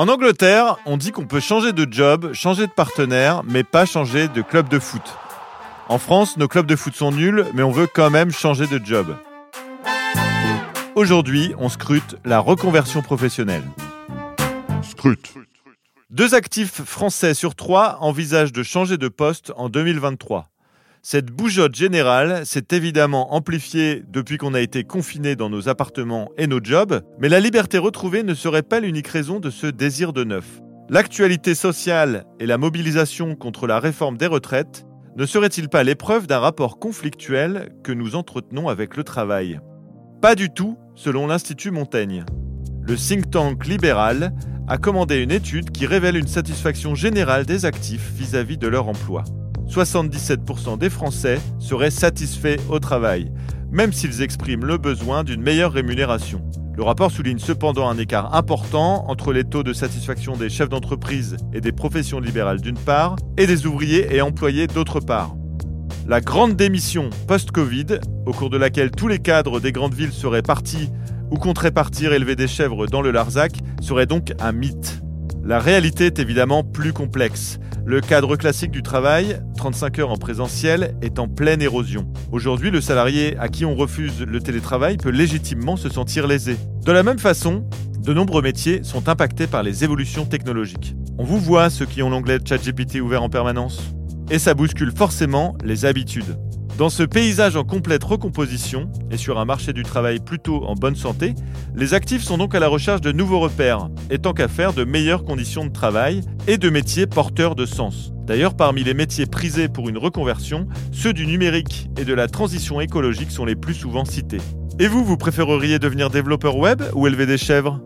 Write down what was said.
En Angleterre, on dit qu'on peut changer de job, changer de partenaire, mais pas changer de club de foot. En France, nos clubs de foot sont nuls, mais on veut quand même changer de job. Aujourd'hui, on scrute la reconversion professionnelle. Scrute. Deux actifs français sur trois envisagent de changer de poste en 2023. Cette bougeotte générale s'est évidemment amplifiée depuis qu'on a été confiné dans nos appartements et nos jobs, mais la liberté retrouvée ne serait pas l'unique raison de ce désir de neuf. L'actualité sociale et la mobilisation contre la réforme des retraites ne serait-il pas l'épreuve d'un rapport conflictuel que nous entretenons avec le travail? Pas du tout, selon l'Institut Montaigne. Le think tank libéral a commandé une étude qui révèle une satisfaction générale des actifs vis-à-vis de leur emploi. 77% des Français seraient satisfaits au travail, même s'ils expriment le besoin d'une meilleure rémunération. Le rapport souligne cependant un écart important entre les taux de satisfaction des chefs d'entreprise et des professions libérales d'une part, et des ouvriers et employés d'autre part. La grande démission post-Covid, au cours de laquelle tous les cadres des grandes villes seraient partis ou compteraient partir élever des chèvres dans le Larzac, serait donc un mythe. La réalité est évidemment plus complexe. Le cadre classique du travail, 35 heures en présentiel, est en pleine érosion. Aujourd'hui, le salarié à qui on refuse le télétravail peut légitimement se sentir lésé. De la même façon, de nombreux métiers sont impactés par les évolutions technologiques. On vous voit ceux qui ont l'onglet ChatGPT ouvert en permanence. Et ça bouscule forcément les habitudes. Dans ce paysage en complète recomposition et sur un marché du travail plutôt en bonne santé, les actifs sont donc à la recherche de nouveaux repères, et tant qu'à faire de meilleures conditions de travail et de métiers porteurs de sens. D'ailleurs, parmi les métiers prisés pour une reconversion, ceux du numérique et de la transition écologique sont les plus souvent cités. Et vous, vous préféreriez devenir développeur web ou élever des chèvres?